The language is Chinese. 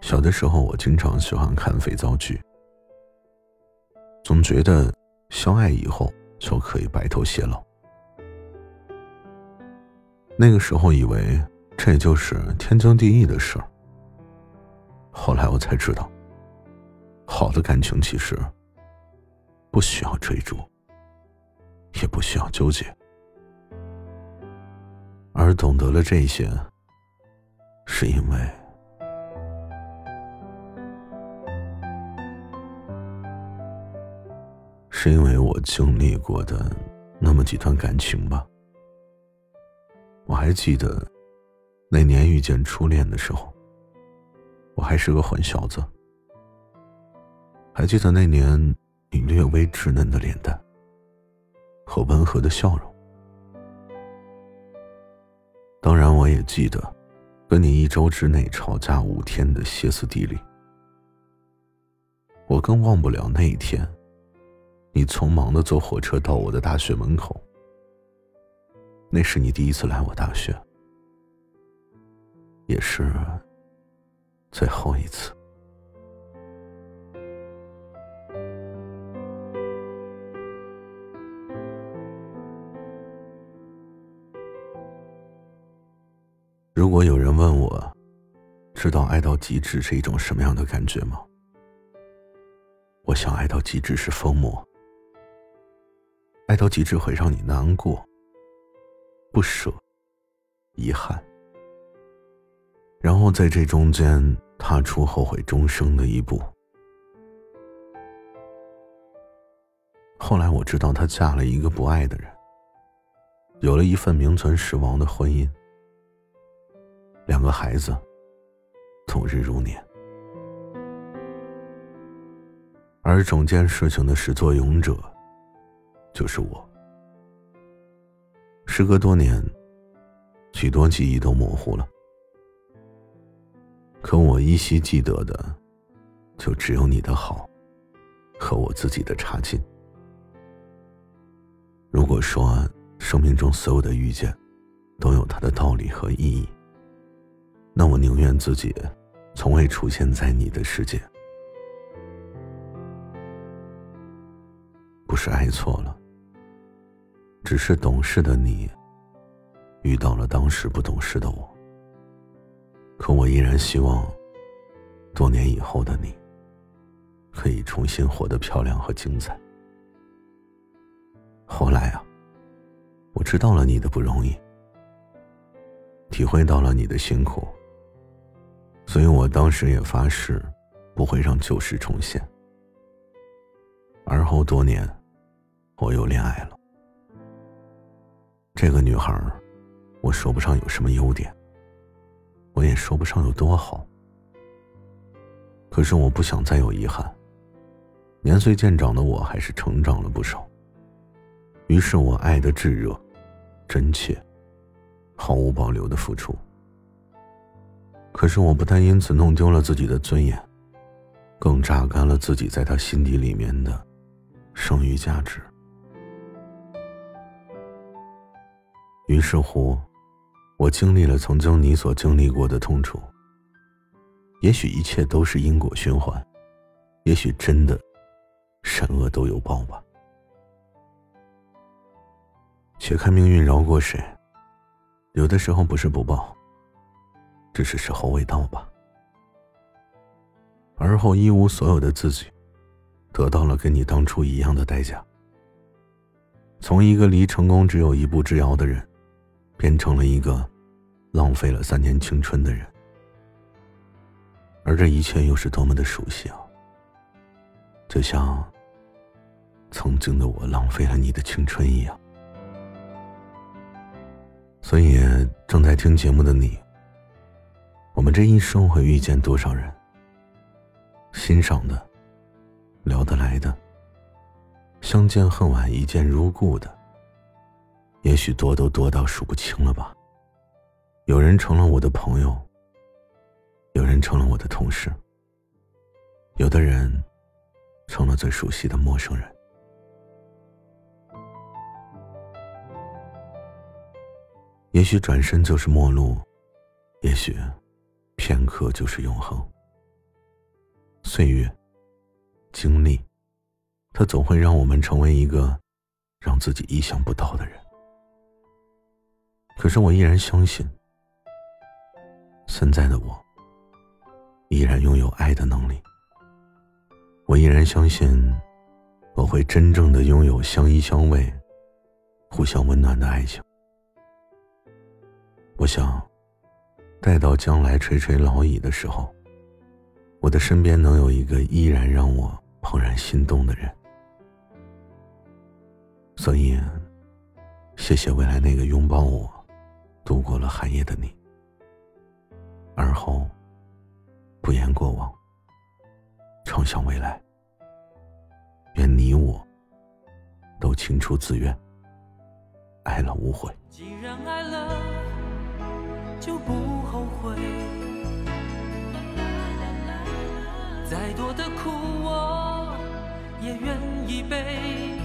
小的时候，我经常喜欢看肥皂剧，总觉得相爱以后就可以白头偕老。那个时候以为这就是天经地义的事儿。后来我才知道，好的感情其实不需要追逐，也不需要纠结，而懂得了这些，是因为，是因为我经历过的那么几段感情吧。我还记得那年遇见初恋的时候，我还是个混小子。还记得那年你略微稚嫩的脸蛋和温和的笑容。当然，我也记得跟你一周之内吵架五天的歇斯底里。我更忘不了那一天，你匆忙的坐火车到我的大学门口。那是你第一次来我大学，也是最后一次。如果有人问我，知道爱到极致是一种什么样的感觉吗？我想，爱到极致是疯魔，爱到极致会让你难过。不舍，遗憾，然后在这中间踏出后悔终生的一步。后来我知道，她嫁了一个不爱的人，有了一份名存实亡的婚姻，两个孩子，度日如年，而整件事情的始作俑者，就是我。时隔多年，许多记忆都模糊了，可我依稀记得的，就只有你的好，和我自己的差劲。如果说生命中所有的遇见，都有它的道理和意义，那我宁愿自己从未出现在你的世界，不是爱错了。只是懂事的你遇到了当时不懂事的我，可我依然希望，多年以后的你，可以重新活得漂亮和精彩。后来啊，我知道了你的不容易，体会到了你的辛苦，所以我当时也发誓，不会让旧事重现。而后多年，我又恋爱了。这个女孩，我说不上有什么优点，我也说不上有多好。可是我不想再有遗憾。年岁渐长的我，还是成长了不少。于是我爱的炙热、真切，毫无保留的付出。可是我不但因此弄丢了自己的尊严，更榨干了自己在他心底里面的剩余价值。于是乎，我经历了曾经你所经历过的痛楚。也许一切都是因果循环，也许真的善恶都有报吧。且看命运饶过谁，有的时候不是不报，只是时候未到吧。而后一无所有的自己，得到了跟你当初一样的代价，从一个离成功只有一步之遥的人。变成了一个浪费了三年青春的人，而这一切又是多么的熟悉啊！就像曾经的我浪费了你的青春一样。所以，正在听节目的你，这一生会遇见多少人？欣赏的、聊得来的、相见恨晚、一见如故的。也许多都多到数不清了吧。有人成了我的朋友，有人成了我的同事，有的人成了最熟悉的陌生人。也许转身就是陌路，也许片刻就是永恒。岁月、经历，它总会让我们成为一个让自己意想不到的人。可是我依然相信，现在的我依然拥有爱的能力。我依然相信，我会真正的拥有相依相偎、互相温暖的爱情。我想，待到将来垂垂老矣的时候，我的身边能有一个依然让我怦然心动的人。所以，谢谢未来那个拥抱我、度过了寒夜的你。而后，不言过往，畅想未来。愿你我都青出自愿，爱了无悔。既然爱了。就不再多的苦我也愿意背。